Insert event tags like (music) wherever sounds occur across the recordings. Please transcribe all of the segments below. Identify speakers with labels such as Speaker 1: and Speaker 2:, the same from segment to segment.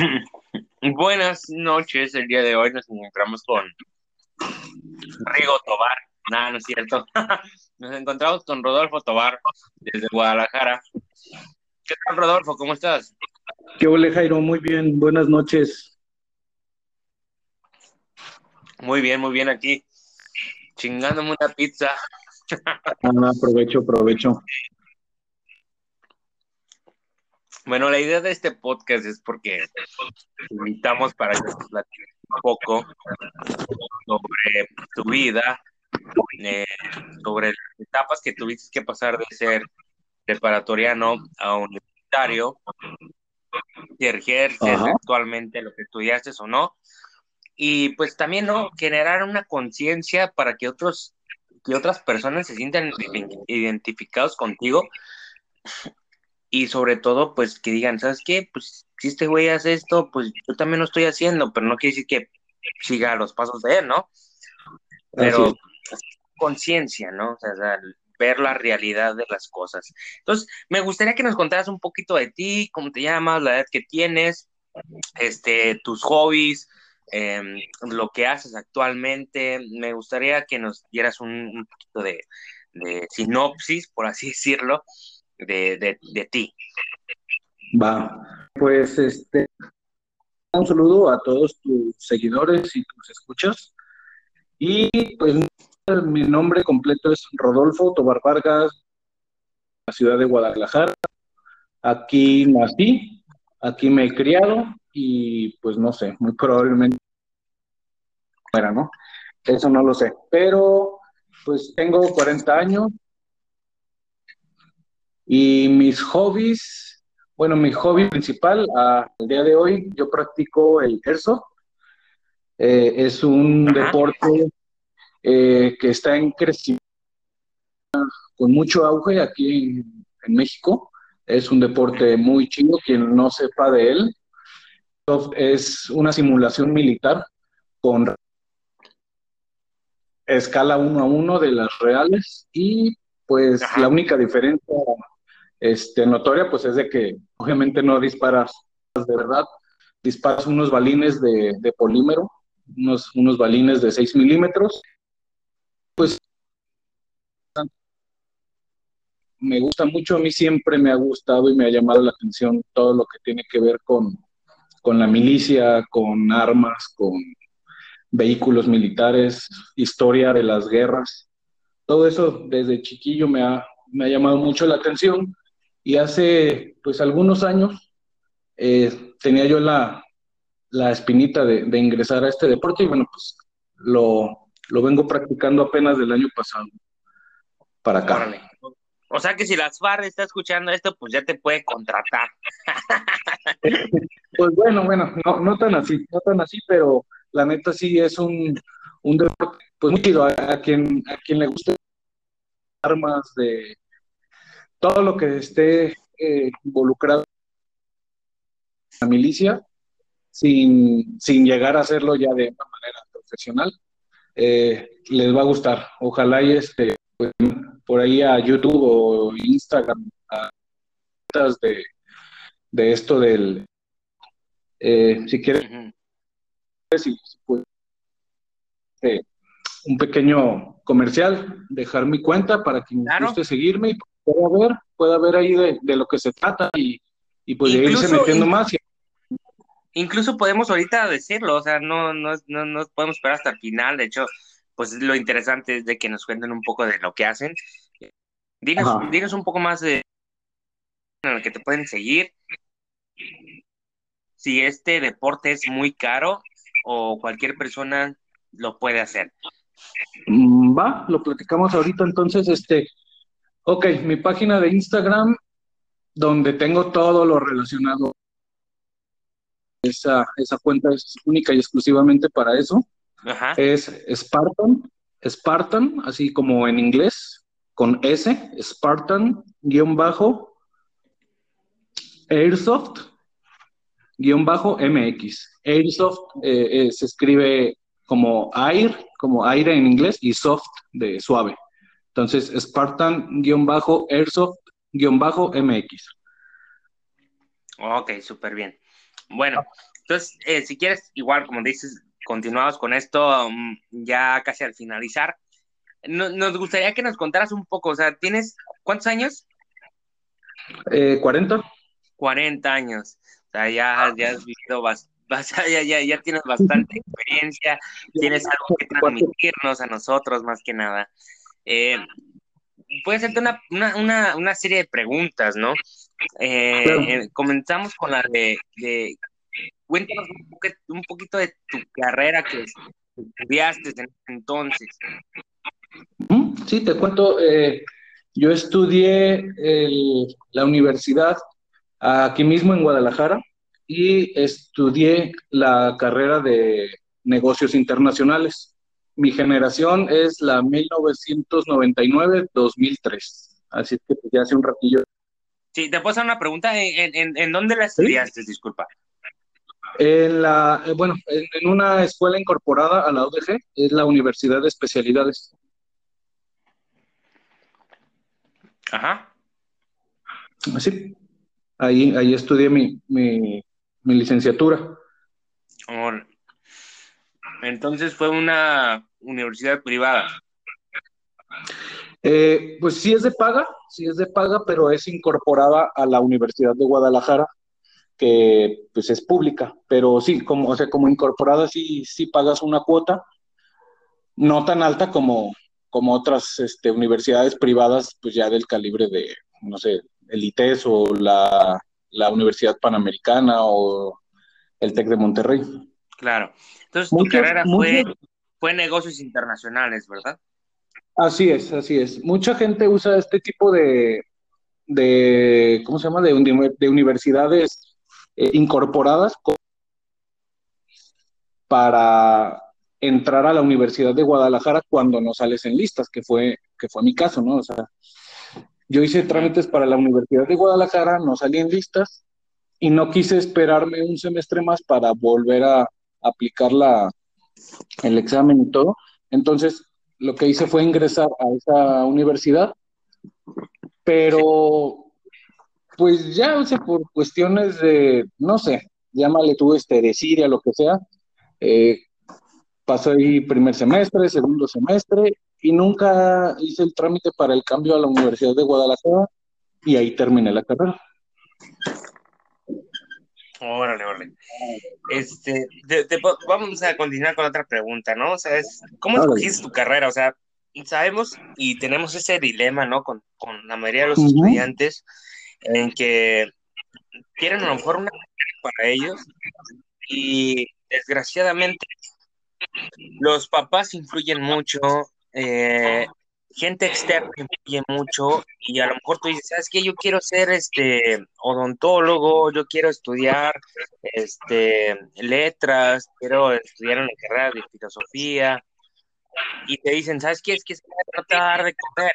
Speaker 1: (laughs) Buenas noches, el día de hoy nos encontramos con Rigo Tobar. Nada, no es cierto. (laughs) Nos encontramos con Rodolfo Tobar desde Guadalajara. ¿Qué tal, Rodolfo? ¿Cómo estás?
Speaker 2: ¿Qué hola, Jairo? Muy bien, buenas noches.
Speaker 1: Muy bien, muy bien aquí. Chingándome una pizza.
Speaker 2: Ah, aprovecho, aprovecho.
Speaker 1: Bueno, la idea de este podcast es porque invitamos para que nos un poco sobre tu vida, eh, sobre las etapas que tuviste que pasar de ser preparatoriano a universitario, si ejerces
Speaker 2: Ajá.
Speaker 1: actualmente lo que estudiaste o no, y pues también, ¿no? Generar una conciencia para que otros, que otras personas se sientan identificados contigo y sobre todo, pues que digan, ¿sabes qué? Pues si este güey hace esto, pues yo también lo estoy haciendo, pero no quiere decir que siga los pasos de él, ¿no? Pero conciencia, ¿no? O sea, ver la realidad de las cosas. Entonces, me gustaría que nos contaras un poquito de ti, cómo te llamas, la edad que tienes, este, tus hobbies, em, lo que haces actualmente. Me gustaría que nos dieras un, un poquito de, de sinopsis, por así (laughs) decirlo, de, de, de ti.
Speaker 2: Va. Pues este, un saludo a todos tus seguidores y tus escuchas. Y pues mi nombre completo es Rodolfo Tobar Vargas, la ciudad de Guadalajara. Aquí nací, aquí me he criado y pues no sé, muy probablemente fuera, ¿no? Eso no lo sé, pero pues tengo 40 años y mis hobbies, bueno, mi hobby principal al día de hoy, yo practico el airsoft. Eh, es un
Speaker 1: Ajá.
Speaker 2: deporte eh, que está en crecimiento con mucho auge aquí en, en México. Es un deporte muy chido, quien no sepa de él. Es una simulación militar con escala uno a uno de las reales y pues
Speaker 1: Ajá.
Speaker 2: la única diferencia este, notoria pues es de que obviamente no disparas de verdad, disparas unos balines de, de polímero, unos, unos balines de 6 milímetros. Pues me gusta mucho, a mí siempre me ha gustado y me ha llamado la atención todo lo que tiene que ver con, con la milicia, con armas, con vehículos militares, historia de las guerras. Todo eso desde chiquillo me ha, me ha llamado mucho la atención y hace pues algunos años eh, tenía yo la, la espinita de, de, ingresar a este deporte y bueno, pues lo, lo vengo practicando apenas del año pasado para acá.
Speaker 1: Órale. O sea que si las FARC está escuchando esto, pues ya te puede contratar. (laughs)
Speaker 2: Pues bueno, bueno, no, no tan así, no tan así, pero la neta sí es un, un deporte pues muy chido a, a, quien, a quien le guste armas de todo lo que esté eh, involucrado en la milicia sin, sin llegar a hacerlo ya de una manera profesional eh, les va a gustar ojalá y este pues, por ahí a YouTube o Instagram a de, de esto del eh, si quieres uh -huh. si, pues, un pequeño comercial, dejar mi cuenta para quien claro. guste seguirme y pueda ver, pueda ver ahí de, de lo que se trata y, y pues incluso, de irse metiendo
Speaker 1: in,
Speaker 2: más.
Speaker 1: Incluso podemos ahorita decirlo, o sea, no, no, no, no podemos esperar hasta el final, de hecho, pues lo interesante es de que nos cuenten un poco de lo que hacen. Dinos, dinos un poco más de en el que te pueden seguir. Si este deporte es muy caro o cualquier persona lo puede hacer.
Speaker 2: Mm, Va, lo platicamos ahorita entonces, este, ok, mi página de Instagram, donde tengo todo lo relacionado, esa, esa cuenta es única y exclusivamente para eso,
Speaker 1: Ajá.
Speaker 2: es Spartan, Spartan, así como en inglés, con S, Spartan, guion bajo, Airsoft, guion bajo MX. Airsoft eh, eh, se escribe como air, como aire en inglés, y soft de suave. Entonces, Spartan-airsoft-mx.
Speaker 1: Ok, súper bien. Bueno, Entonces, eh, si quieres, igual, como dices, continuamos con esto um, ya casi al finalizar. nos gustaría que nos contaras un poco, o sea, ¿tienes cuántos años?
Speaker 2: Eh, 40.
Speaker 1: 40 años. O sea, ya, ya has vivido (laughs) ya, ya, ya tienes bastante experiencia, tienes algo que (laughs) transmitirnos a nosotros más que nada. Eh, puede hacerte una, una, una, serie de preguntas, ¿no? Eh, eh, comenzamos con la de, cuéntanos un, poquito de tu carrera que estudiaste entonces.
Speaker 2: Sí, te cuento, yo estudié la universidad aquí mismo en Guadalajara y estudié la carrera de negocios internacionales. Mi generación es la 1999-2003, así que ya hace un ratillo.
Speaker 1: Sí, te puedo hacer una pregunta. ¿En, dónde la estudiaste? Disculpa.
Speaker 2: En la, eh, bueno, en, una escuela incorporada a la UDG, es la Universidad de Especialidades.
Speaker 1: Ajá.
Speaker 2: Así. Ahí, ahí estudié mi, mi, licenciatura.
Speaker 1: Entonces fue una universidad privada.
Speaker 2: Eh, pues sí es de paga, sí es de paga, pero es incorporada a la Universidad de Guadalajara, que pues es pública, pero sí, como, o sea, como incorporada sí, sí pagas una cuota, no tan alta como, como otras este, universidades privadas, pues ya del calibre de, no sé, el ITES o la, Universidad Panamericana o el TEC de Monterrey.
Speaker 1: Claro. Entonces, tu carrera fue, fue negocios internacionales, ¿verdad?
Speaker 2: Así es, así es. Mucha gente usa este tipo de, de ¿cómo se llama? De, de universidades eh, incorporadas para entrar a la Universidad de Guadalajara cuando no sales en listas, que fue, que fue mi caso, ¿no? O sea, yo hice trámites para la Universidad de Guadalajara, no salí en listas y no quise esperarme un semestre más para volver a aplicar la, el examen y todo. Entonces, lo que hice fue ingresar a esa universidad, pero pues ya, o sea, por cuestiones de, no sé, llámale tú este, de Siria, lo que sea, eh, pasé ahí primer semestre, segundo semestre, y nunca hice el trámite para el cambio a la Universidad de Guadalajara y ahí terminé la carrera.
Speaker 1: Órale, órale. Este, vamos a continuar con otra pregunta, ¿no? O sea, ¿cómo escogiste tu carrera? O sea, sabemos y tenemos ese dilema, ¿no? Con, la mayoría de los estudiantes en que quieren a lo mejor una carrera para ellos y desgraciadamente los papás influyen mucho, eh, gente externa influye mucho y a lo mejor tú dices, ¿sabes qué? Yo quiero ser este odontólogo, yo quiero estudiar este letras, quiero estudiar una carrera de filosofía y te dicen, ¿sabes qué? Es que no te va a dar de comer.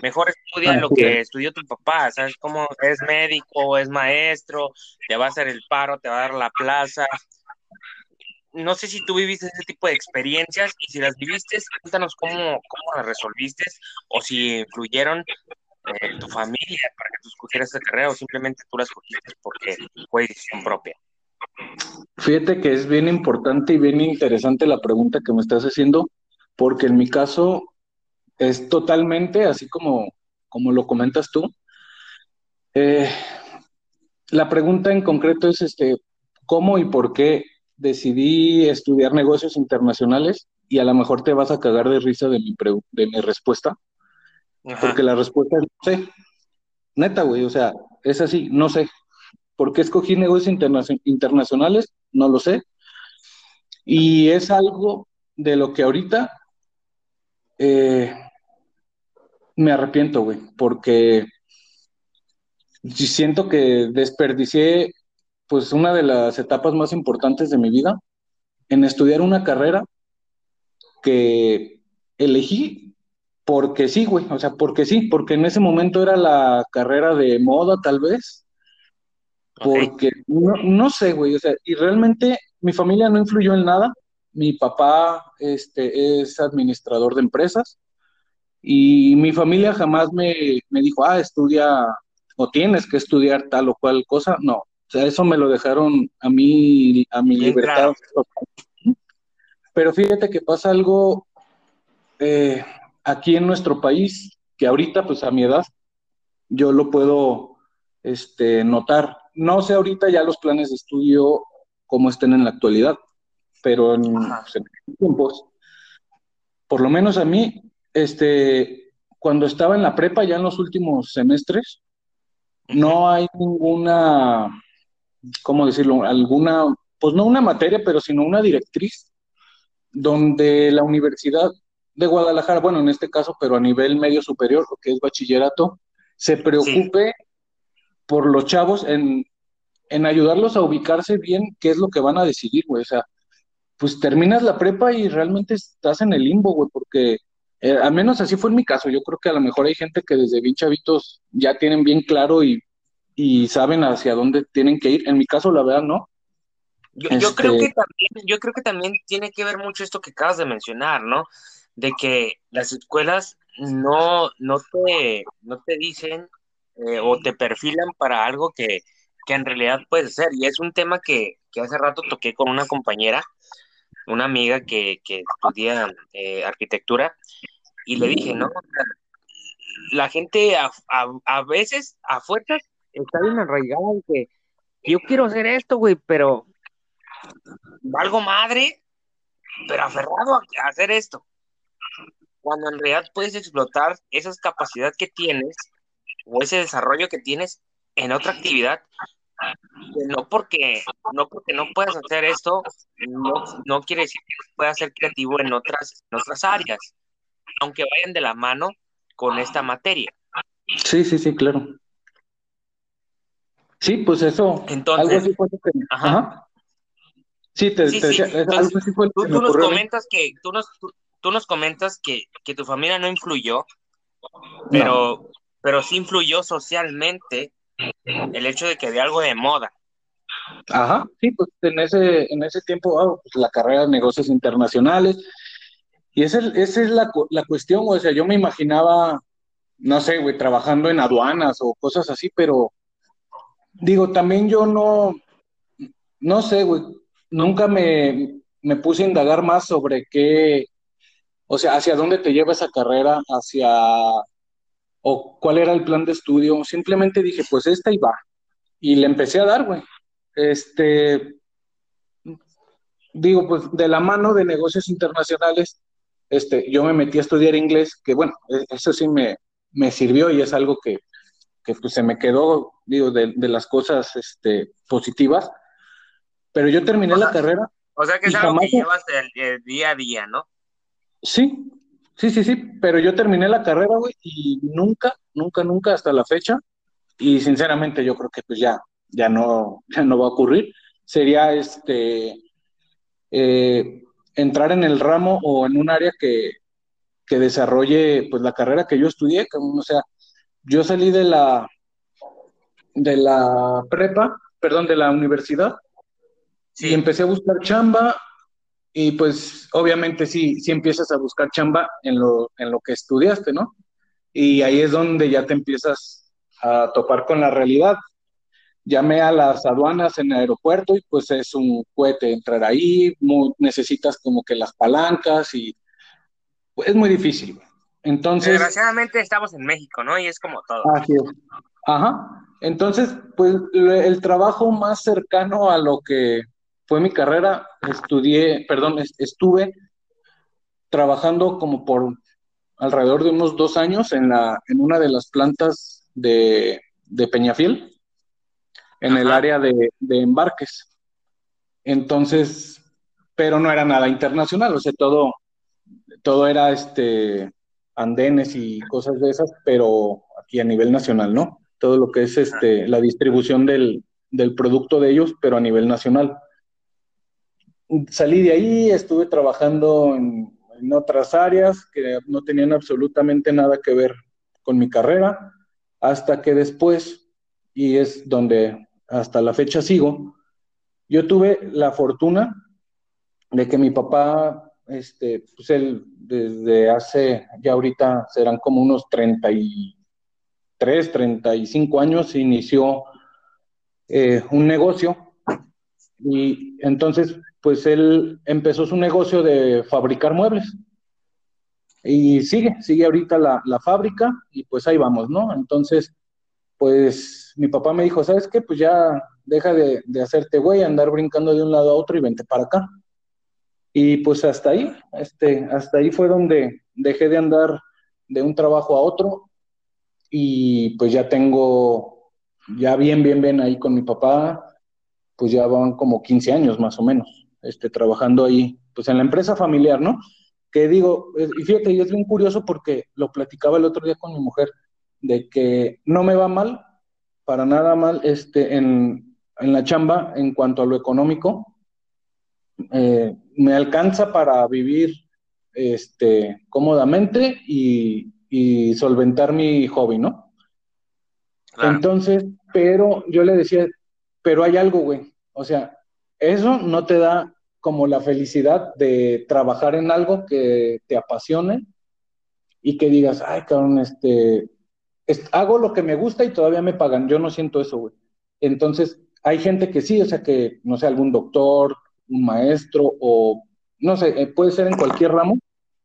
Speaker 1: Mejor estudia lo que estudió tu papá, ¿sabes cómo? Es médico, es maestro, te va a hacer el paro, te va a dar la plaza, no sé si tú viviste ese tipo de experiencias y si las viviste, cuéntanos cómo, cómo las resolviste o si influyeron en tu familia para que tú escogieras esa carrera o simplemente tú las escogiste porque fue decisión propia.
Speaker 2: Fíjate que es bien importante y bien interesante la pregunta que me estás haciendo, porque en mi caso es totalmente así como, como lo comentas tú. Eh, la pregunta en concreto es este, ¿cómo y por qué decidí estudiar negocios internacionales y a lo mejor te vas a cagar de risa de mi, de mi respuesta, porque la respuesta es no sé. Neta, güey, o sea, es así, no sé. ¿Por qué escogí negocios internacionales? No lo sé. Y es algo de lo que ahorita eh, me arrepiento, güey, porque siento que desperdicié pues una de las etapas más importantes de mi vida en estudiar una carrera que elegí porque sí, güey, o sea, porque sí, porque en ese momento era la carrera de moda tal vez, porque no, sé, güey, o sea, y realmente mi familia no influyó en nada, mi papá este, es administrador de empresas y mi familia jamás me, me dijo, ah, estudia o tienes que estudiar tal o cual cosa, no, O sea, eso me lo dejaron a mí, a mi libertad. Pero fíjate que pasa algo eh, aquí en nuestro país, que ahorita, pues a mi edad, yo lo puedo este, notar. No sé ahorita ya los planes de estudio cómo estén en la actualidad, pero en, pues, tiempos, por lo menos a mí, este, cuando estaba en la prepa, ya en los últimos semestres, no hay ninguna, ¿cómo decirlo? Alguna, pues no una materia, pero sino una directriz donde la Universidad de Guadalajara, bueno, en este caso, pero a nivel medio superior, lo que es bachillerato, se preocupe por los chavos en, en, ayudarlos a ubicarse bien qué es lo que van a decidir, güey. O sea, pues terminas la prepa y realmente estás en el limbo, güey, porque eh, al menos así fue en mi caso. Yo creo que a lo mejor hay gente que desde bien chavitos ya tienen bien claro y, y saben hacia dónde tienen que ir. En mi caso, la verdad, no.
Speaker 1: Yo, yo, creo este que también, yo creo que también tiene que ver mucho esto que acabas de mencionar, ¿no? De que las escuelas no, no, te, no te dicen eh, o te perfilan para algo que, que, en realidad puedes hacer. Y es un tema que, que, hace rato toqué con una compañera, una amiga que, que estudia eh, arquitectura, y le dije, ¿no? La gente a, a, a veces, a fuerzas, está bien arraigada en que yo quiero hacer esto, güey, pero valgo madre, pero aferrado a hacer esto. Cuando en realidad puedes explotar esas capacidades que tienes o ese desarrollo que tienes en otra actividad, no porque no porque no puedas hacer esto, no, no quiere decir que puedas ser creativo en otras, en otras áreas, aunque vayan de la mano con esta materia.
Speaker 2: Sí, sí, sí, claro. Sí, pues eso.
Speaker 1: Entonces, algo así ajá. Sí, te, decía, algo así fue tú, nos comentas que, tú nos, tú, nos comentas que, que, tu familia no influyó, pero, pero sí influyó socialmente el hecho de que había algo de moda.
Speaker 2: Ajá, sí, pues en ese, en ese tiempo, ah, pues, la carrera de negocios internacionales, y esa, esa es la, la cuestión, o sea, yo me imaginaba, no sé, güey, trabajando en aduanas o cosas así, pero digo, también yo no, no sé, güey, nunca me, puse a indagar más sobre qué, o sea, hacia dónde te lleva esa carrera, hacia, o cuál era el plan de estudio. Simplemente dije, pues esta y va. Y le empecé a dar, güey. Este, digo, pues de la mano de negocios internacionales, este, yo me metí a estudiar inglés, que bueno, e, eso sí me, me sirvió y es algo que, que pues se me quedó, digo, de, de las cosas este, positivas pero yo terminé la carrera.
Speaker 1: O sea que es algo que llevas el, día a día, ¿no?
Speaker 2: Sí, sí, sí, sí, pero yo terminé la carrera, güey, y nunca, nunca, nunca hasta la fecha, y sinceramente yo creo que pues ya, ya no, (laughs) ya no va a ocurrir, sería este, eh, entrar en el ramo o en un área que, que desarrolle pues la carrera que yo estudié, o sea, yo salí de la, de la prepa, perdón, de la universidad, y empecé a buscar chamba y pues obviamente sí, sí empiezas a buscar chamba en lo, en lo que estudiaste, ¿no? Y ahí es donde ya te empiezas a topar con la realidad. Llamé a las aduanas en el aeropuerto y pues es un cohete entrar ahí, necesitas como que las palancas y pues, es muy difícil. Entonces...
Speaker 1: Desgraciadamente estamos en México, ¿no? Y es como todo.
Speaker 2: Así es. Ajá. Entonces, pues el trabajo más cercano a lo que fue mi carrera, estudié, perdón, estuve trabajando como por alrededor de unos dos años en, la, en una de las plantas de, de Peñafiel, en el área de, de, embarques. Entonces, pero no era nada internacional, o sea, todo, todo era este andenes y cosas de esas, pero aquí a nivel nacional, ¿no? Todo lo que es este, la distribución del, del producto de ellos, pero a nivel nacional salí de ahí, estuve trabajando en, otras áreas que no tenían absolutamente nada que ver con mi carrera, hasta que después, y es donde hasta la fecha sigo, yo tuve la fortuna de que mi papá, este, pues él desde hace, ya ahorita serán como unos 33, 35 años, inició eh, un negocio y entonces pues él empezó su negocio de fabricar muebles. Y sigue, sigue ahorita la, la fábrica y pues ahí vamos, ¿no? Entonces, pues mi papá me dijo, ¿sabes qué? Pues ya deja de, de hacerte güey, andar brincando de un lado a otro y vente para acá. Y pues hasta ahí, este, hasta ahí fue donde dejé de andar de un trabajo a otro y pues ya tengo, ya bien, bien, bien ahí con mi papá, pues ya van como 15 años más o menos, este, trabajando ahí, pues en la empresa familiar, ¿no? Que digo, y fíjate, y es bien curioso porque lo platicaba el otro día con mi mujer, de que no me va mal, para nada mal, este, en, en la chamba en cuanto a lo económico, eh, me alcanza para vivir este, cómodamente y, solventar mi hobby, ¿no? Entonces, pero yo le decía, pero hay algo, güey. O sea, eso no te da como la felicidad de trabajar en algo que te apasione y que digas, ay, cabrón, este, hago lo que me gusta y todavía me pagan. Yo no siento eso, güey. Entonces, hay gente que sí, o sea, que, no sé, algún doctor, un maestro o, no sé, eh, puede ser en cualquier ramo,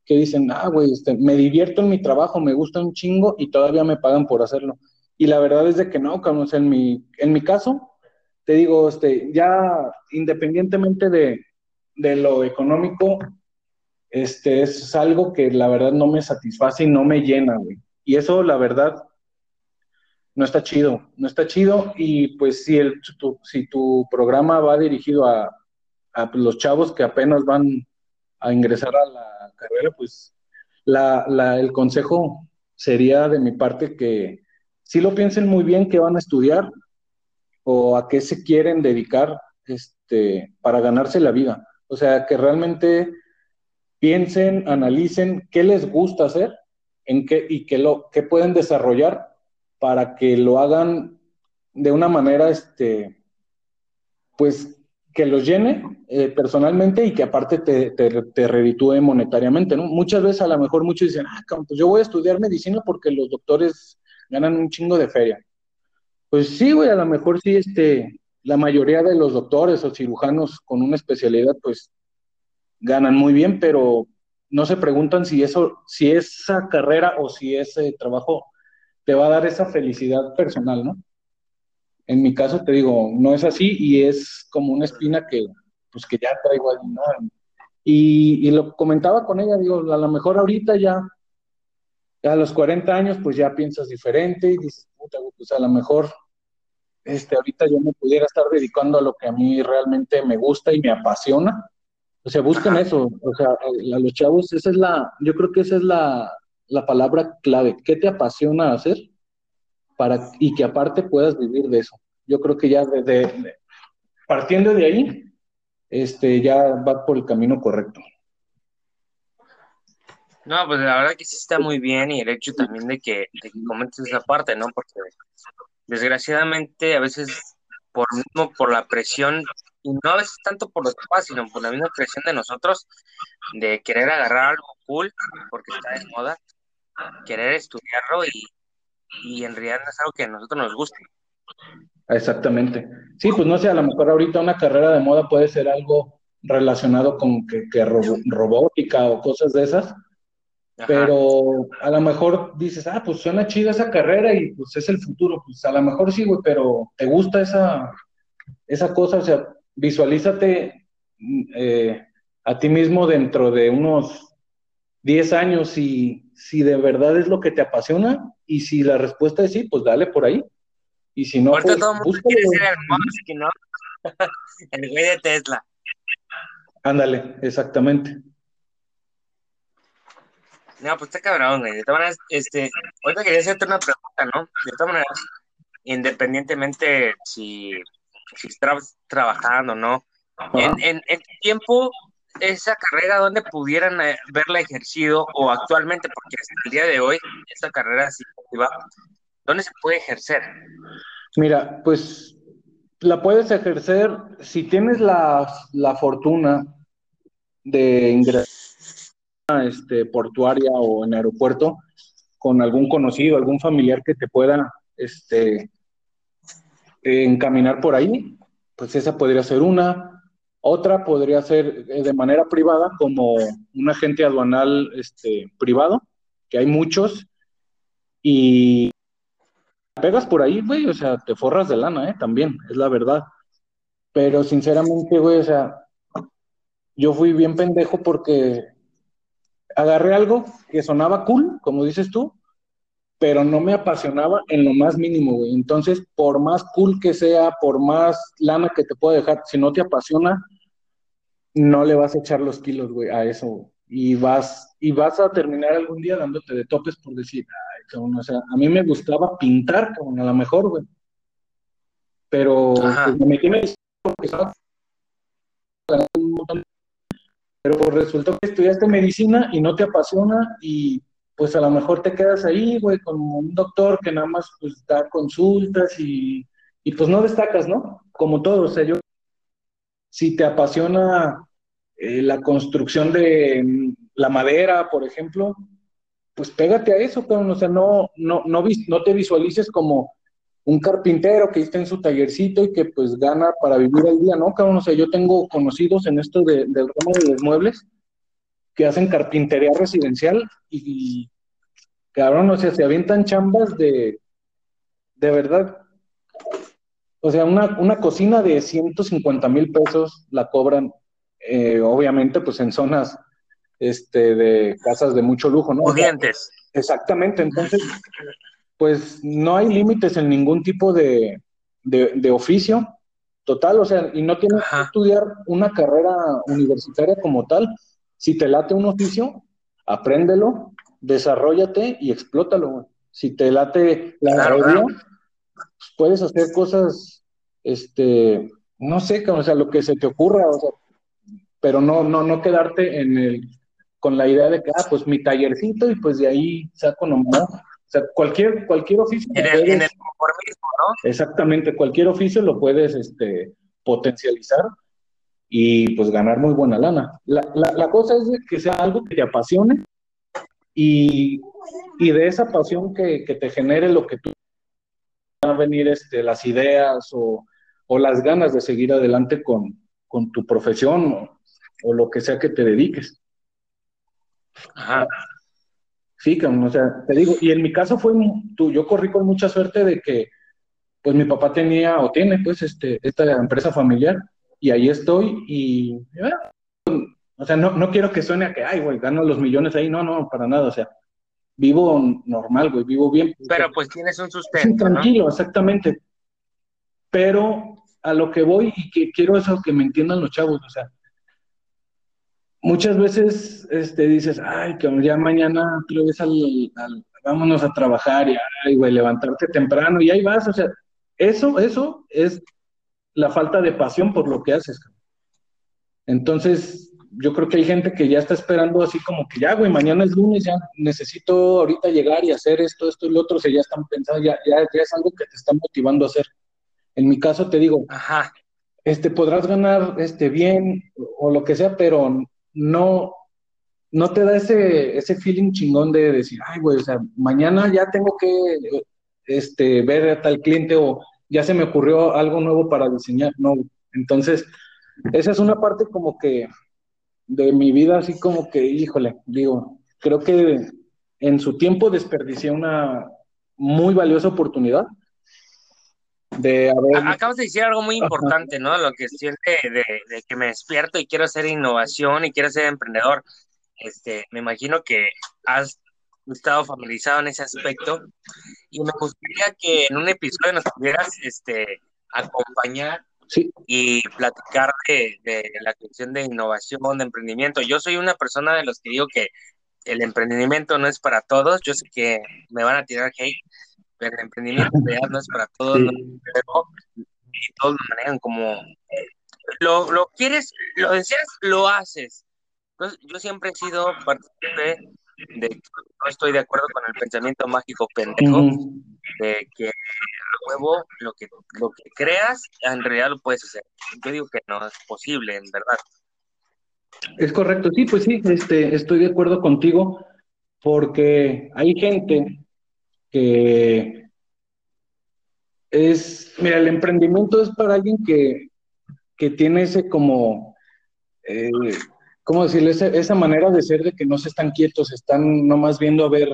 Speaker 2: que dicen, ah, güey, este, me divierto en mi trabajo, me gusta un chingo y todavía me pagan por hacerlo. Y la verdad es de que no, o sea, en mi, en mi caso, te digo, este, ya independientemente de, de lo económico, este, es algo que la verdad no me satisface y no me llena, güey. Y eso, la verdad, no está chido, no está chido. Y pues si, el, si tu programa va dirigido a, a los chavos que apenas van a ingresar a la carrera, pues la, el consejo sería de mi parte que si lo piensen muy bien qué van a estudiar o a qué se quieren dedicar este, para ganarse la vida. O sea, que realmente piensen, analicen qué les gusta hacer en qué, y qué, lo, qué pueden desarrollar para que lo hagan de una manera, este, pues que los llene eh, personalmente y que aparte te, te, monetariamente, ¿no? Muchas veces a lo mejor muchos dicen, ah, pues yo voy a estudiar medicina porque los doctores ganan un chingo de feria. Pues sí, güey, a lo mejor sí, este, la mayoría de los doctores o cirujanos con una especialidad, pues ganan muy bien, pero no se preguntan si eso, si esa carrera o si ese trabajo te va a dar esa felicidad personal, ¿no? En mi caso, te digo, no es así y es como una espina que, pues que ya traigo ahí, ¿no? Y, y, lo comentaba con ella, digo, a lo mejor ahorita ya, a los 40 años, pues ya piensas diferente y dices, puta, pues a lo mejor este, ahorita yo me pudiera estar dedicando a lo que a mí realmente me gusta y me apasiona. O sea, busquen eso, o sea, a, los chavos, esa es la, yo creo que esa es la, la palabra clave. ¿Qué te apasiona hacer? Para, y que aparte puedas vivir de eso. Yo creo que ya desde, partiendo de ahí, este, ya va por el camino correcto.
Speaker 1: No, pues la verdad que sí está muy bien y el hecho también de que, de que comentes esa parte, ¿no? Porque desgraciadamente a veces por mismo por la presión y no a veces tanto por los papás, sino por la misma presión de nosotros de querer agarrar algo cool porque está de moda, querer estudiarlo y, y en realidad no es algo que a nosotros nos guste.
Speaker 2: Exactamente. Sí, pues no sé, a lo mejor ahorita una carrera de moda puede ser algo relacionado con que, robótica o cosas de esas, pero a lo mejor dices, ah, pues suena chida esa carrera y pues es el futuro, pues a lo mejor sí, güey, pero ¿te gusta esa, esa cosa? O sea, visualízate eh, a ti mismo dentro de unos 10 años y si de verdad es lo que te apasiona y si la respuesta es sí, pues dale por ahí. Y si no,
Speaker 1: pues, todo el mundo quiere ser el ¿no? (laughs) el güey de Tesla.
Speaker 2: Ándale, exactamente.
Speaker 1: No, pues está cabrón, güey. De todas maneras, este, ahorita quería hacerte una pregunta, ¿no? De todas maneras, independientemente si, si estás trabajando o no, en, en, en tiempo esa carrera donde pudieran eh, verla ejercido o actualmente, porque hasta el día de hoy esa carrera va ¿dónde se puede ejercer?
Speaker 2: Mira, pues la puedes ejercer si tienes la, fortuna de ingresar a este, portuaria o en aeropuerto con algún conocido, algún familiar que te pueda este, encaminar por ahí, pues esa podría ser una. Otra podría ser eh, de manera privada, como un agente aduanal este, privado, que hay muchos, y pegas por ahí, güey, o sea, te forras de lana, ¿eh? También, es la verdad. Pero sinceramente, güey, o sea, yo fui bien pendejo porque agarré algo que sonaba cool, como dices tú, pero no me apasionaba en lo más mínimo, güey. Entonces, por más cool que sea, por más lana que te pueda dejar, si no te apasiona, no le vas a echar los kilos, güey, a eso. Y vas, y vas a terminar algún día dándote de topes por decir, ay, cabrón, o sea, a mí me gustaba pintar, como a lo mejor, güey. Pero pues, me metí en porque estaba pero resultó que estudiaste medicina y no te apasiona y pues a lo mejor te quedas ahí, güey, como un doctor que nada más pues da consultas y, y pues no destacas, ¿no? Como todo, o sea, yo, si te apasiona eh, la construcción de mm, la madera, por ejemplo, pues pégate a eso, pero, o sea, no, no, no, no te visualices como un carpintero que está en su tallercito y que pues gana para vivir el día, ¿no? Cabrón, o sea, yo tengo conocidos en esto de, del ramo de los muebles que hacen carpintería residencial y, cabrón, o sea, se avientan chambas de, de verdad, o sea, una, una cocina de 150 mil pesos la cobran, eh, obviamente, pues en zonas este, de casas de mucho lujo, ¿no?
Speaker 1: Pudientes.
Speaker 2: Exactamente, entonces pues no hay límites en ningún tipo de, oficio total, o sea, y no tienes que estudiar una carrera universitaria como tal. Si te late un oficio, apréndelo, desarrollate y explótalo. Si te late la claro, pues puedes hacer cosas, este, no sé, o sea, lo que se te ocurra, o sea, pero no, no, no quedarte en el, con la idea de que, ah, pues mi tallercito y pues de ahí saco nomás o sea, cualquier, cualquier oficio.
Speaker 1: En el, en el conformismo, ¿no?
Speaker 2: Exactamente, cualquier oficio lo puedes este, potencializar y pues ganar muy buena lana. La, la, cosa es que sea algo que te apasione y, y de esa pasión que, que, te genere lo que tú van a venir este, las ideas o, o las ganas de seguir adelante con, con tu profesión o, o, lo que sea que te dediques.
Speaker 1: Ajá.
Speaker 2: Sí, o sea, te digo, y en mi caso fue, tú, yo corrí con mucha suerte de que, pues mi papá tenía o tiene, pues, este, esta empresa familiar, y ahí estoy, y, o sea, no, no quiero que suene a que, ay, güey, gano los millones ahí, no, no, para nada, o sea, vivo normal, güey, vivo bien.
Speaker 1: Pero pues tienes un sustento,
Speaker 2: Tranquilo, exactamente. Pero a lo que voy y que quiero eso que me entiendan los chavos, o sea, muchas veces este, dices, ay, que ya mañana otra vez al, vámonos a trabajar y, ay, güey, levantarte temprano y ahí vas, o sea, eso, eso es la falta de pasión por lo que haces. Entonces, yo creo que hay gente que ya está esperando así como que ya, güey, mañana es lunes, ya necesito ahorita llegar y hacer esto, esto y lo otro, o sea, ya están pensando, ya, ya, ya es algo que te está motivando a hacer. En mi caso te digo,
Speaker 1: Ajá.
Speaker 2: este, podrás ganar este, bien o lo que sea, pero no, no te da ese, ese feeling chingón de decir, ay, güey, o sea, mañana ya tengo que este, ver a tal cliente o ya se me ocurrió algo nuevo para diseñar, no. Entonces, esa es una parte como que de mi vida, así como que, híjole, digo, creo que en su tiempo desperdicié una muy valiosa oportunidad
Speaker 1: Acabas de decir algo muy importante, ¿no? Lo que siente de, que me despierto y quiero hacer innovación y quiero ser emprendedor. Este, me imagino que has estado familiarizado en ese aspecto y me gustaría que en un episodio nos pudieras este, acompañar y platicar de, de, la cuestión de innovación, de emprendimiento. Yo soy una persona de los que digo que el emprendimiento no es para todos. Yo sé que me van a tirar hate, el emprendimiento no es para todos, y todos lo manejan como lo, lo quieres, lo deseas, lo haces. Entonces, yo siempre he sido partícipe de que no estoy de acuerdo con el pensamiento mágico pendejo, de que a huevo lo que, lo que creas, en realidad lo puedes hacer. Yo digo que no es posible, en verdad.
Speaker 2: Es correcto, sí, pues sí, este, estoy de acuerdo contigo, porque hay gente que es, mira, el emprendimiento es para alguien que, tiene ese como, eh, ¿cómo decirle? Esa, manera de ser de que no se están quietos, están nomás viendo a ver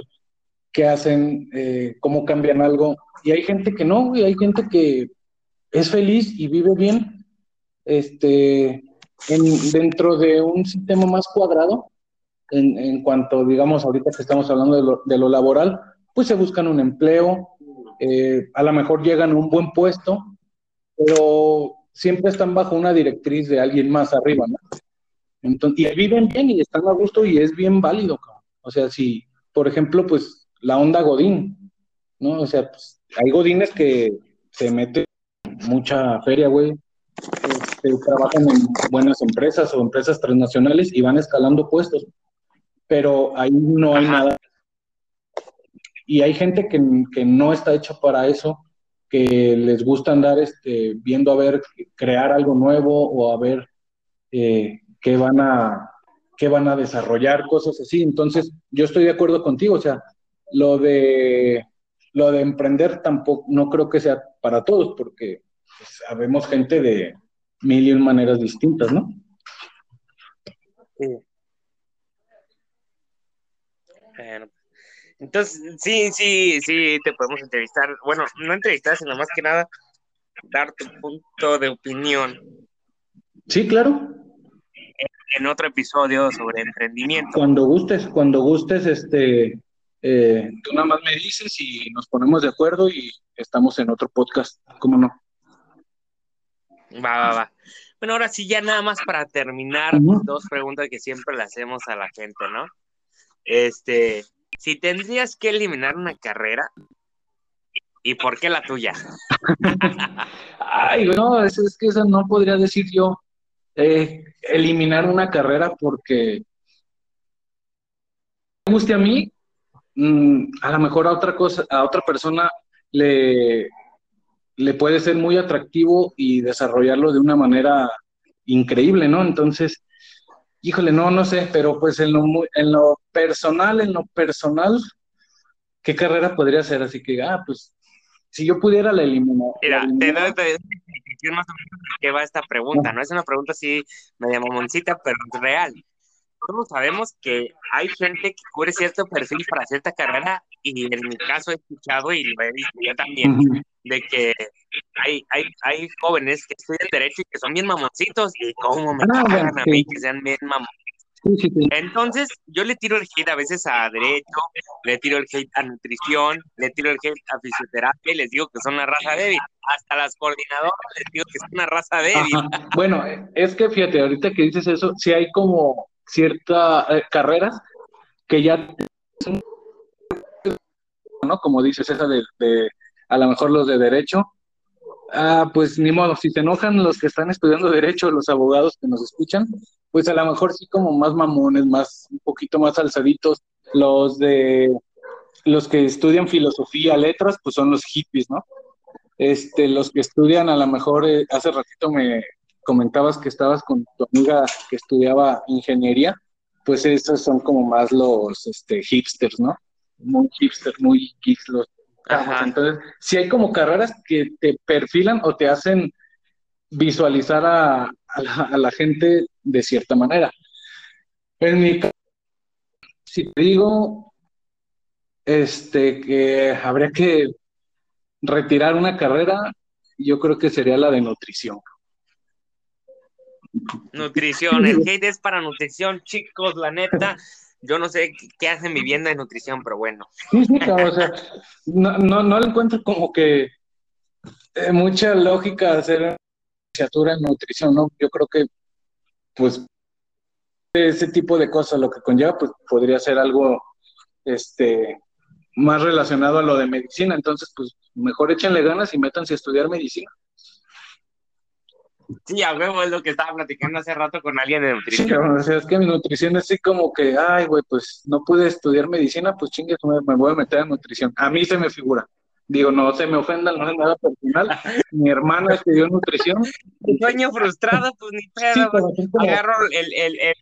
Speaker 2: qué hacen, eh, cómo cambian algo. Y hay gente que no, y hay gente que es feliz y vive bien este, en, dentro de un sistema más cuadrado, en, en, cuanto, digamos, ahorita que estamos hablando de lo, de lo laboral, pues se buscan un empleo, eh, a lo mejor llegan a un buen puesto, pero siempre están bajo una directriz de alguien más arriba, ¿no? Entonces, y viven bien y están a gusto y es bien válido, O sea, si, por ejemplo, pues la onda Godín, ¿no? O sea, pues, hay Godines que se meten mucha feria, güey, este, trabajan en buenas empresas o empresas transnacionales y van escalando puestos, pero ahí no hay nada. Y hay gente que, no está hecha para eso, que les gusta andar este, viendo a ver, crear algo nuevo o a ver eh, qué, van a, qué van a desarrollar, cosas así. Entonces, yo estoy de acuerdo contigo, o sea, lo de, lo de emprender tampoco, no creo que sea para todos, porque pues, sabemos gente de mil y un maneras distintas, ¿no? Sí.
Speaker 1: Entonces, sí, sí, sí, te podemos entrevistar. Bueno, no entrevistar, sino más que nada dar tu punto de opinión.
Speaker 2: Sí, claro.
Speaker 1: En, otro episodio sobre emprendimiento.
Speaker 2: Cuando gustes, cuando gustes, este, eh, tú nada más me dices y nos ponemos de acuerdo y estamos en otro podcast, ¿cómo no?
Speaker 1: Va, va, va. Bueno, ahora sí, ya nada más para terminar, dos preguntas que siempre le hacemos a la gente, ¿no? Este, si tendrías que eliminar una carrera, ¿y por qué la tuya? (laughs)
Speaker 2: Ay, no, es, es, que eso no podría decir yo. Eh, eliminar una carrera porque me guste a mí, mm, a lo mejor a otra cosa, a otra persona le, le puede ser muy atractivo y desarrollarlo de una manera increíble, ¿no? Entonces, híjole, no, no sé, pero pues en lo, en lo personal, en lo personal, ¿qué carrera podría ser? Así que, ah, pues, si yo pudiera la eliminar.
Speaker 1: Mira, te doy, más o menos de qué va esta pregunta, ¿no? Es una pregunta así media mamoncita, pero real. Todos sabemos que hay gente que cubre cierto perfil para cierta carrera y en mi caso he escuchado y lo he visto yo también, de que hay, hay, hay jóvenes que estudian derecho y que son bien mamoncitos y cómo me ah, a mí que sean bien mamoncitos. Entonces, yo le tiro el hate a veces a derecho, le tiro el hate a nutrición, le tiro el hate a fisioterapia y les digo que son una raza débil. Hasta las coordinadoras les digo que son una raza débil.
Speaker 2: Bueno, es que fíjate, ahorita que dices eso, si hay como ciertas eh, carreras que ya ¿no? Como dices, esa de, de, a lo mejor los de derecho, ah, pues ni modo, si se enojan los que están estudiando derecho, los abogados que nos escuchan, pues a lo mejor sí como más mamones, más, un poquito más alzaditos, los de, los que estudian filosofía, letras, pues son los hippies, ¿no? Este, los que estudian a lo mejor, eh, hace ratito me comentabas que estabas con tu amiga que estudiaba ingeniería, pues esos son como más los este, hipsters, ¿no? Muy hipster, muy geeks los entonces, si hay como carreras que te perfilan o te hacen visualizar a, la, gente de cierta manera. En mi caso, si te digo este, que habría que retirar una carrera, yo creo que sería la de nutrición.
Speaker 1: Nutrición, el hate es para nutrición, chicos, la neta yo no sé qué hacen vivienda de nutrición, pero bueno.
Speaker 2: Sí, sí, o sea, no, no, no le encuentro como que eh, mucha lógica hacer licenciatura en nutrición, ¿no? Yo creo que, pues, ese tipo de cosas, lo que conlleva, pues, podría ser algo, este, más relacionado a lo de medicina. Entonces, pues, mejor échenle ganas y métanse a estudiar medicina.
Speaker 1: Sí, a huevo es lo que estaba platicando hace rato con alguien de nutrición.
Speaker 2: o sea, es que mi nutrición es así como que, ay, güey, pues no pude estudiar medicina, pues chingue, me, me voy a meter en nutrición. A mí se me figura. Digo, no se me ofendan, no es nada personal. Mi hermana estudió nutrición.
Speaker 1: Sueño frustrado, pues ni pedo. Agarro el, el, el,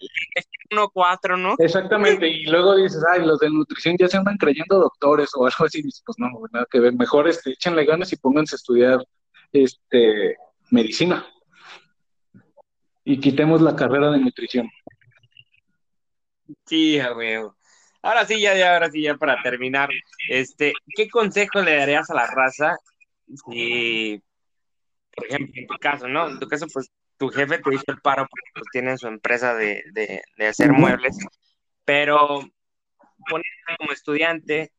Speaker 1: 1-4, ¿no?
Speaker 2: Exactamente, y luego dices, ay, los de nutrición ya se andan creyendo doctores o algo así. Dices, pues no, nada que ver. Mejor este, échenle ganas y pónganse a estudiar este, medicina. Y quitemos la carrera de nutrición.
Speaker 1: Sí, güey. Ahora sí, ya, ya, ahora sí, ya para terminar, este, ¿qué consejo le darías a la raza si, por ejemplo, en tu caso, ¿no? En tu caso, pues, tu jefe te hizo el paro porque pues, tiene su empresa de, de, de hacer muebles, pero poniéndome como estudiante,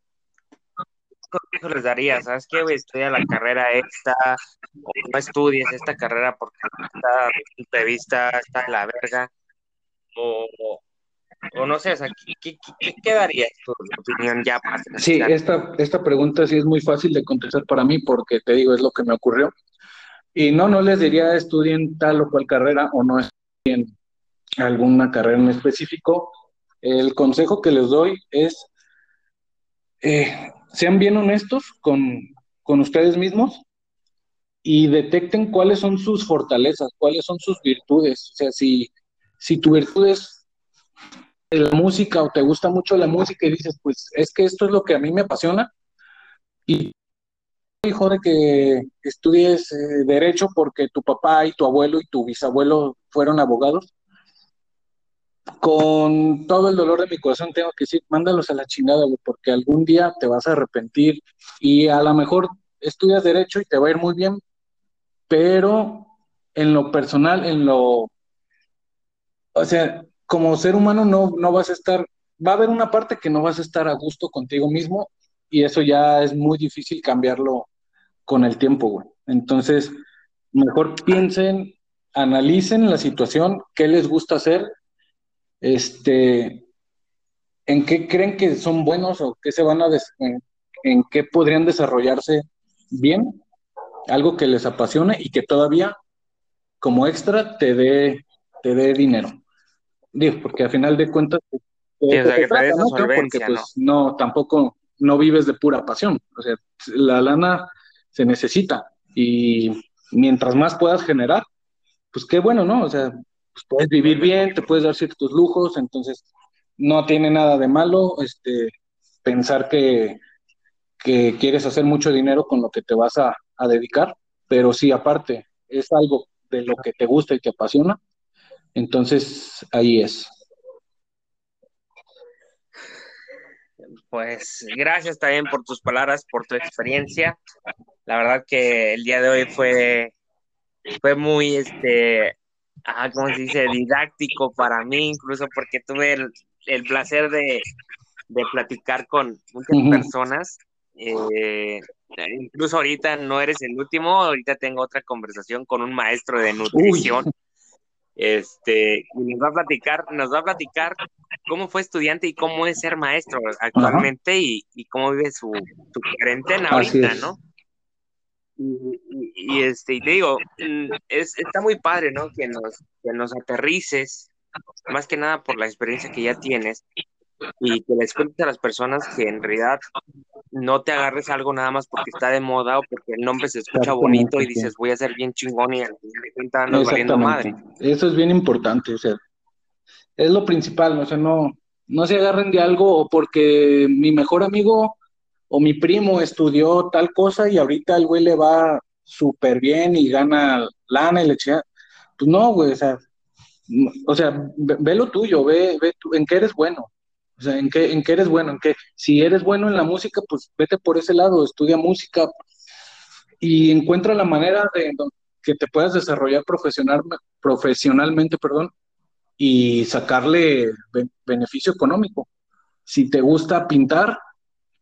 Speaker 1: ¿qué consejo les darías? ¿Sabes qué, güey? Estudia la carrera esta, o no estudies esta carrera porque está, desde mi punto de vista, está en la verga, o o no sé, o sea, ¿qué, qué, tu opinión ya para
Speaker 2: Sí, esta, esta pregunta sí es muy fácil de contestar para mí porque te digo, es lo que me ocurrió. Y no, no les diría estudien tal o cual carrera o no estudien alguna carrera en específico. El consejo que les doy es, eh, sean bien honestos con, con ustedes mismos y detecten cuáles son sus fortalezas, cuáles son sus virtudes. O sea, si, si tu virtud es la música o te gusta mucho la música y dices, pues es que esto es lo que a mí me apasiona y hijo de que estudies eh, derecho porque tu papá y tu abuelo y tu bisabuelo fueron abogados. Con todo el dolor de mi corazón tengo que decir, mándalos a la chingada, porque algún día te vas a arrepentir y a lo mejor estudias derecho y te va a ir muy bien, pero en lo personal, en lo, o sea, como ser humano no, no vas a estar, va a haber una parte que no vas a estar a gusto contigo mismo y eso ya es muy difícil cambiarlo con el tiempo, güey. Entonces, mejor piensen, analicen la situación, qué les gusta hacer, este, en qué creen que son buenos o qué se van a, en, en qué podrían desarrollarse bien, algo que les apasione y que todavía como extra te dé, te dé dinero. Digo, porque al final de cuentas, pues, ¿no? porque pues ¿no? tampoco no vives de pura pasión. O sea, la lana se necesita y mientras más puedas generar, pues qué bueno, ¿no? O sea, pues puedes vivir bien, te puedes dar ciertos lujos, entonces no tiene nada de malo este, pensar que, que quieres hacer mucho dinero con lo que te vas a, a dedicar, pero si aparte es algo de lo que te gusta y te apasiona, entonces, ahí es.
Speaker 1: Pues gracias también por tus palabras, por tu experiencia. La verdad que el día de hoy fue, fue muy, este, ah, ¿cómo se dice? Didáctico para mí, incluso porque tuve el, placer de, platicar con muchas personas. Eh, incluso ahorita no eres el último, ahorita tengo otra conversación con un maestro de nutrición. Este, y nos va a platicar, nos va a platicar cómo fue estudiante y cómo es ser maestro actualmente y, cómo vive su, su cuarentena ahorita, ¿no? Y, este, y te digo, es, está muy padre, ¿no? Que nos, que nos aterrices, más que nada por la experiencia que ya tienes, y que les cuentes a las personas que en realidad no te agarres algo nada más porque está de moda o porque el nombre se escucha bonito y dices voy a ser bien chingón y al final de cuentas no valiendo madre.
Speaker 2: Eso es bien importante, o sea, es lo principal, o sea, no, no se agarren de algo o porque mi mejor amigo o mi primo estudió tal cosa y ahorita el güey le va súper bien y gana lana y le echa. Pues no, güey, o sea, o sea, ve, lo tuyo, ve, ve en qué eres bueno. O sea, ¿en qué, ¿en qué eres bueno? ¿En qué? Si eres bueno en la música, pues vete por ese lado, estudia música y encuentra la manera de que te puedas desarrollar profesional, profesionalmente, perdón, y sacarle beneficio económico. Si te gusta pintar,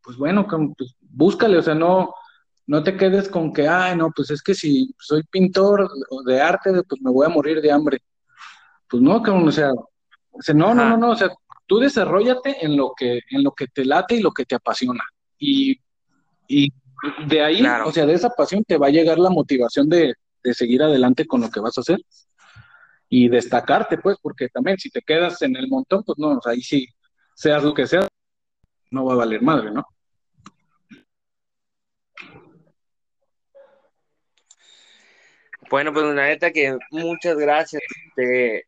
Speaker 2: pues bueno, pues búscale, o sea, no, no te quedes con que, ay, no, pues es que si soy pintor de arte, pues me voy a morir de hambre. Pues no, sea, o sea no, no, no, no, o sea, tú desarrollate en lo que, en lo que te late y lo que te apasiona. Y, y de ahí, o sea, de esa pasión te va a llegar la motivación de, de seguir adelante con lo que vas a hacer y destacarte, pues, porque también si te quedas en el montón, pues no, ahí sí, seas lo que seas, no va a valer madre, ¿no?
Speaker 1: Bueno, pues una neta que muchas gracias. Este,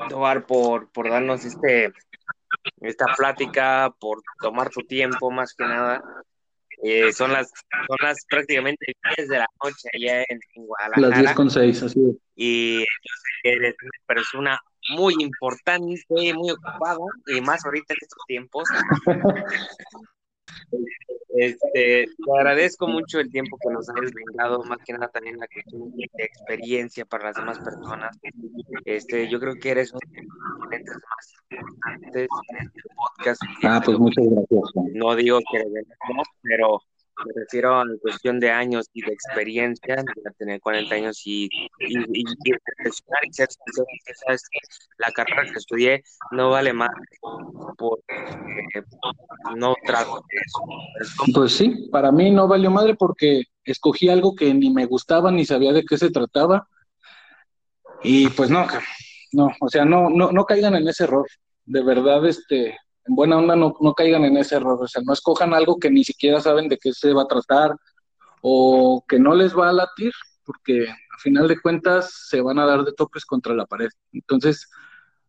Speaker 1: este, por, por darnos este, esta plática, por tomar tu tiempo más que nada. Eh, son las son las prácticamente 10 de la noche allá en, Guadalajara.
Speaker 2: Las 10 con 6, así es.
Speaker 1: Y eres una persona muy importante, muy ocupada, y más ahorita en estos tiempos. (laughs) Este, te agradezco mucho el tiempo que nos hayas brindado, más que nada también la cuestión de experiencia para las demás personas. Este, yo creo que eres uno de los más importantes en este podcast.
Speaker 2: Ah, pues muchas gracias.
Speaker 1: No digo que pero me refiero a la cuestión de años y de experiencia, de tener 40 años y, y, y, y reflexionar y ser sincero, sabes que la carrera que estudié no vale más porque no trato de eso.
Speaker 2: Pues sí, para mí no valió madre porque escogí algo que ni me gustaba ni sabía de qué se trataba y pues no, no, o sea, no, no, no caigan en ese error. De verdad, este, en buena onda no, no caigan en ese error, o sea, no escojan algo que ni siquiera saben de qué se va a tratar o que no les va a latir, porque a final de cuentas se van a dar de topes contra la pared. Entonces,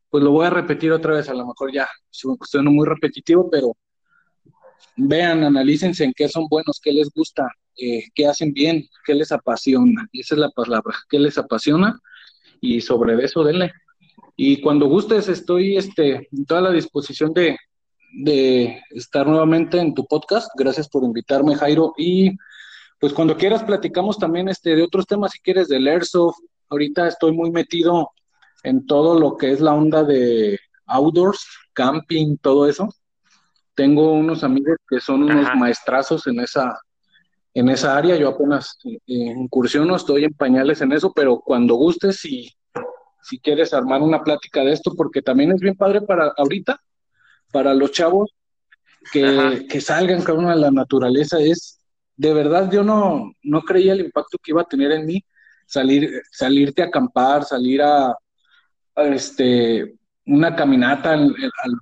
Speaker 2: pues lo voy a repetir otra vez, a lo mejor ya suena muy repetitivo, pero vean, analícense en qué son buenos, qué les gusta, eh, qué hacen bien, qué les apasiona. Esa es la palabra, qué les apasiona y sobre eso denle. Y cuando gustes, estoy este, en toda la disposición de, de estar nuevamente en tu podcast. Gracias por invitarme, Jairo. Y pues cuando quieras platicamos también este, de otros temas, si quieres, del Airsoft. Ahorita estoy muy metido en todo lo que es la onda de outdoors, camping, todo eso. Tengo unos amigos que son unos maestrazos en esa, en esa área. Yo apenas eh, incursiono, estoy en pañales en eso, pero cuando gustes y si quieres armar una plática de esto, porque también es bien padre para ahorita para los chavos que, que salgan cada uno de la naturaleza es, de verdad yo no, no creía el impacto que iba a tener en mí salir, salirte a acampar, salir a, este, una caminata al,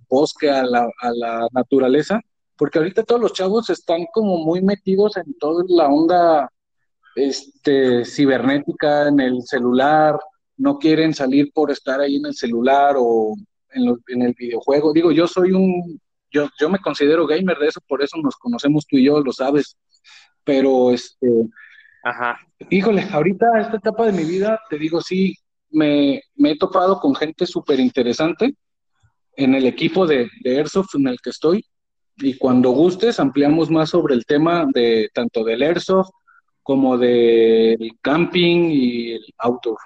Speaker 2: bosque, a la, a la, naturaleza, porque ahorita todos los chavos están como muy metidos en toda la onda este, cibernética, en el celular, no quieren salir por estar ahí en el celular o en, el videojuego. Digo, yo soy un, yo, yo me considero gamer de eso, por eso nos conocemos tú y yo, lo sabes. Pero, este,
Speaker 1: Ajá.
Speaker 2: híjole, ahorita esta etapa de mi vida, te digo, sí, me, me he topado con gente súper interesante en el equipo de, de Airsoft en el que estoy. Y cuando gustes, ampliamos más sobre el tema de tanto del Airsoft como del camping y el outdoor.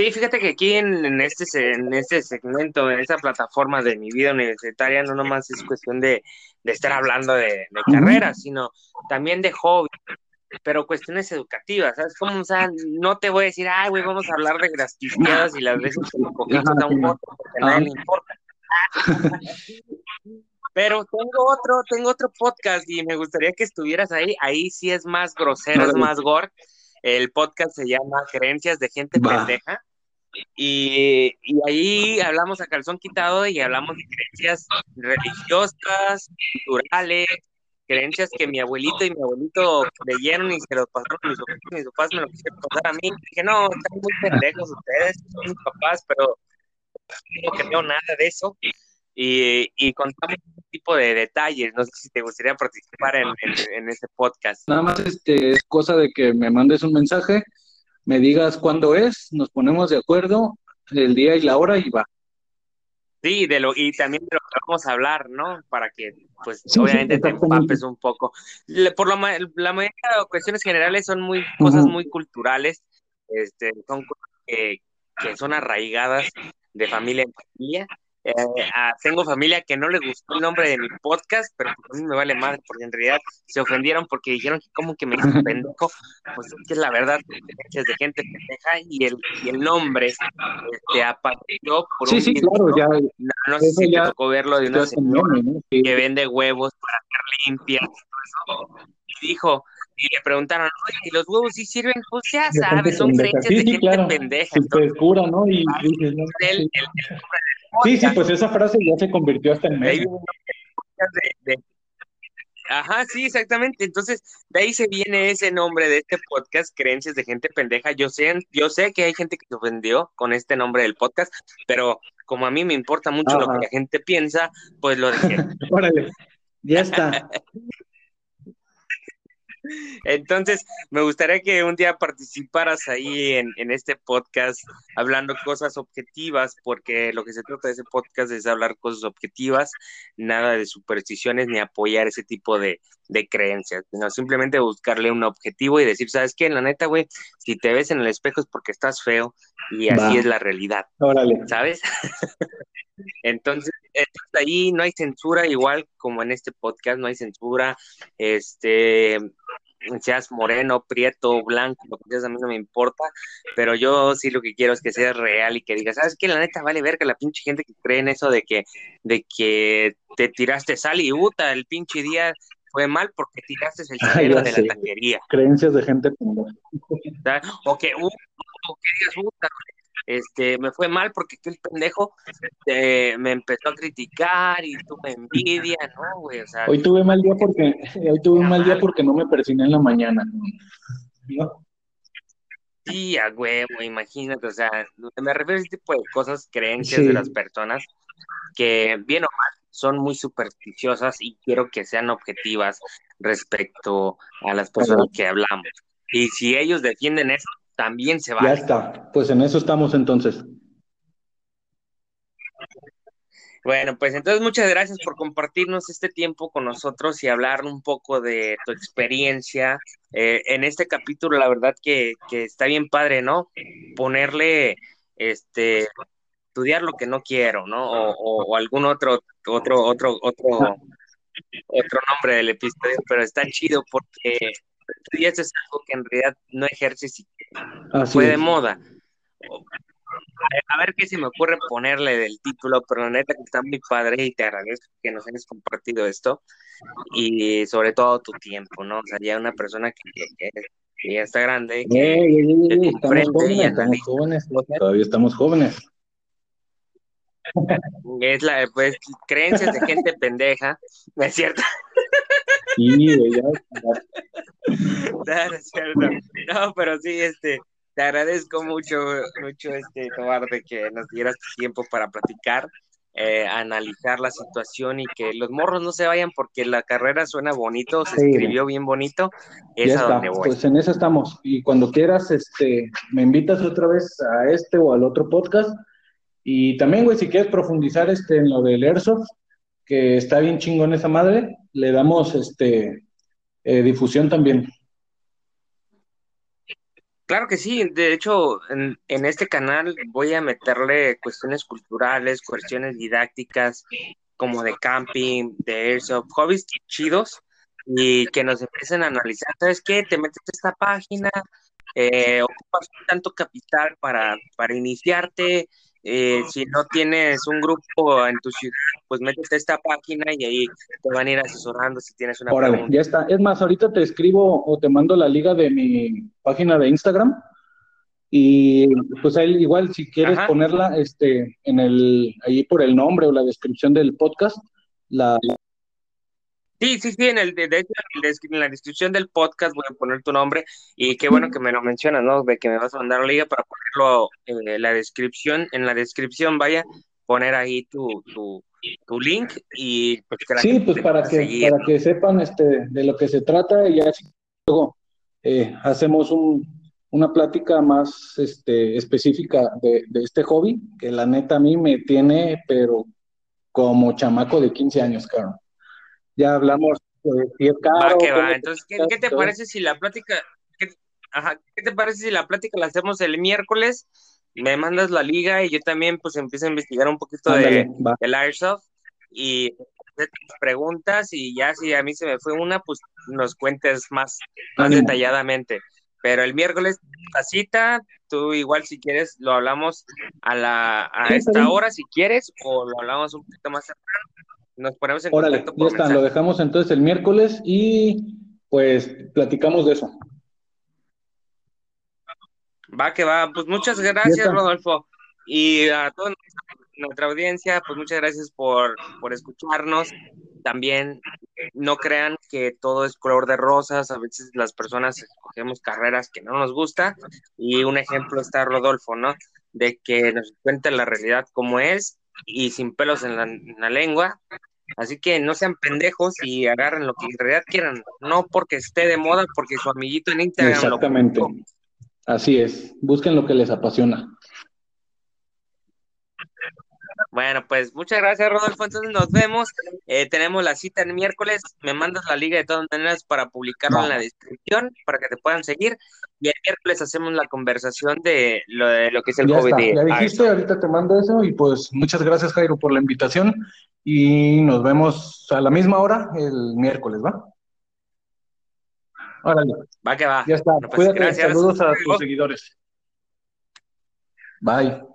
Speaker 1: Sí, fíjate que aquí en, este, en este segmento, en esta plataforma de mi vida universitaria, no nomás es cuestión de, estar hablando de, carreras, sino también de hobby, pero cuestiones educativas, ¿sabes? Como, o sea, no te voy a decir, ay, güey, vamos a hablar de las y las veces que un poquito da un voto, porque a nadie le importa. Pero tengo otro, tengo otro podcast y me gustaría que estuvieras ahí. Ahí sí es más grosero, es más gore. El podcast se llama Creencias de Gente Pendeja. Y, y, ahí hablamos a calzón quitado y hablamos de creencias religiosas, culturales, creencias que mi abuelito y mi abuelito leyeron y se los pasaron a mis papás, mis papás me lo quisieron pasar a mí. dije, no, están muy pendejos ustedes, son mis papás, pero no creo nada de eso. Y, y contamos un tipo de detalles. No sé si te gustaría participar en, en, en este podcast.
Speaker 2: Nada más este, es cosa de que me mandes un mensaje me digas cuándo es, nos ponemos de acuerdo, el día y la hora y va.
Speaker 1: Sí, de lo, y también de lo que vamos a hablar, ¿no? Para que, pues, obviamente te empapes un poco. Por lo, la mayoría de cuestiones generales son muy, cosas muy culturales, este, son cosas que, que son arraigadas de familia en familia, eh, tengo familia que no le gustó el nombre de mi podcast, pero a mí me vale madre, porque en realidad se ofendieron porque dijeron que como que me hizo (laughs) pendejo, pues es que la verdad, es de gente pendeja y el, y el nombre este, apareció por
Speaker 2: sí, un Sí, claro, ya.
Speaker 1: No, sé si ya, tocó verlo de una señora que vende huevos para hacer limpias y dijo, y le preguntaron, oye, ¿y los huevos sí sirven? Pues ya sabes, son creencias de gente claro. pendeja.
Speaker 2: Entonces, cura, ¿no? Y no, el, el, el, Sí, sí, pues esa frase ya se convirtió hasta en medio.
Speaker 1: Ajá, sí, exactamente. Entonces, de ahí se viene ese nombre de este podcast, Creencias de Gente Pendeja. Yo sé, yo sé que hay gente que se ofendió con este nombre del podcast, pero como a mí me importa mucho lo que la gente piensa, pues lo dije. (laughs)
Speaker 2: Órale, ya está. (laughs)
Speaker 1: Entonces, me gustaría que un día participaras ahí en, en, este podcast hablando cosas objetivas, porque lo que se trata de ese podcast es hablar cosas objetivas, nada de supersticiones ni apoyar ese tipo de, de creencias, sino simplemente buscarle un objetivo y decir, ¿sabes qué? La neta, güey, si te ves en el espejo es porque estás feo y así es la realidad.
Speaker 2: Órale.
Speaker 1: ¿Sabes? (laughs) Entonces, ahí no hay censura, igual como en este podcast, no hay censura. Este, seas moreno, prieto, blanco, lo que seas, a mí no me importa, pero yo sí lo que quiero es que seas real y que digas, ¿sabes qué? La neta vale ver que la pinche gente que cree en eso de que, de que te tiraste sal y puta, el pinche día fue mal porque tiraste el (laughs) salero de la taquería.
Speaker 2: Creencias de gente
Speaker 1: O que, uh, o que digas, puta, este, me fue mal porque aquel pendejo eh, me empezó a criticar y tuve envidia, ¿no, güey? O sea,
Speaker 2: hoy tuve mal día porque, hoy tuve un mal día porque no me persiné en la mañana, ¿no?
Speaker 1: Sí, a huevo, imagínate, o sea, me refiero a ese tipo de cosas, creencias de las personas que, bien o mal, son muy supersticiosas y quiero que sean objetivas respecto a las personas que hablamos. Y si ellos defienden eso, también se va.
Speaker 2: Ya está, pues en eso estamos entonces.
Speaker 1: Bueno, pues entonces muchas gracias por compartirnos este tiempo con nosotros y hablar un poco de tu experiencia eh, en este capítulo. La verdad que, está bien padre, ¿no? Ponerle, este, estudiar lo que no quiero, ¿no? O, algún otro, otro, otro, otro, otro nombre del episodio, pero está chido porque esto es algo que en realidad no ejerces y fue de moda. A ver qué se me ocurre ponerle del título, pero la neta que está muy padre y te agradezco que nos hayas compartido esto y sobre todo tu tiempo, ¿no? O sea, ya una persona que, ya está grande, que,
Speaker 2: estamos, jóvenes, estamos jóvenes, todavía estamos jóvenes.
Speaker 1: Es la, pues, creencias de gente pendeja, ¿no es cierto?
Speaker 2: Sí, ya, (laughs)
Speaker 1: No, es cierto. No, pero sí, este, te agradezco mucho, mucho, este, Tobar, de que nos dieras tiempo para platicar, eh, analizar la situación y que los morros no se vayan porque la carrera suena bonito, se escribió bien bonito, es a donde voy.
Speaker 2: Pues en eso estamos. Y cuando quieras, este, me invitas otra vez a este o al otro podcast. Y también, güey, si quieres profundizar este, en lo del Airsoft, que está bien chingón esa madre, le damos este eh, difusión también.
Speaker 1: Claro que sí, de hecho, en, este canal voy a meterle cuestiones culturales, cuestiones didácticas, como de camping, de airsoft, hobbies chidos, y que nos empiecen a analizar, ¿sabes qué? Te metes a esta página, eh, ocupas tanto capital para, para iniciarte, eh, si no tienes un grupo en tu ciudad, pues métete a esta página y ahí te van a ir asesorando si tienes una
Speaker 2: Órale, ya está. Es más, ahorita te escribo o te mando la liga de mi página de Instagram. Y pues ahí igual si quieres ponerla este en el ahí por el nombre o la descripción del podcast, la,
Speaker 1: Sí, sí, sí, en, el, de, en la descripción del podcast voy a poner tu nombre y qué bueno que me lo mencionas, ¿no? De que me vas a mandar la liga para ponerlo en la descripción, en la descripción vaya, poner ahí tu, tu, tu link y
Speaker 2: pues Sí, pues para que, para que sepan este, de lo que se trata y ya luego eh, hacemos un, una plática más este, específica de, de este hobby, que la neta a mí me tiene, pero como chamaco de 15 años, claro ya hablamos de
Speaker 1: si es caro. Va que va. Entonces, ¿qué, te parece si la plática, qué, ajá, ¿qué te parece si la plática la hacemos el miércoles? Me mandas la liga y yo también pues empiezo a investigar un poquito de, del Airsoft y preguntas y ya si a mí se me fue una, pues nos cuentes más, más detalladamente. Pero el miércoles la cita, tú igual si quieres lo hablamos a la a esta hora si quieres o lo hablamos un poquito más temprano nos ponemos en
Speaker 2: Órale, Ya está, lo dejamos entonces el miércoles y pues platicamos de eso.
Speaker 1: Va que va, pues muchas gracias, Rodolfo. Y a toda nuestra audiencia, pues muchas gracias por, por escucharnos. También no crean que todo es color de rosas, a veces las personas escogemos carreras que no nos gusta y un ejemplo está Rodolfo, ¿no? De que nos cuente la realidad como es y sin pelos en la, lengua. Así que no sean pendejos y agarren lo que en realidad quieran, no porque esté de moda, porque su amiguito en Instagram
Speaker 2: Exactamente. Así es, busquen lo que les apasiona.
Speaker 1: Bueno, pues muchas gracias, Rodolfo. Entonces nos vemos. Eh, tenemos la cita el miércoles. Me mandas la liga de todas maneras para publicarlo en la descripción para que te puedan seguir. Y el miércoles hacemos la conversación de lo, de lo que es el COVID.
Speaker 2: ya dijiste, ahorita te mando eso. Y pues muchas gracias, Jairo, por la invitación. Y nos vemos a la misma hora el miércoles, ¿va? Órale.
Speaker 1: Va que va.
Speaker 2: Ya está. Cuídate. Saludos a tus seguidores. Bye.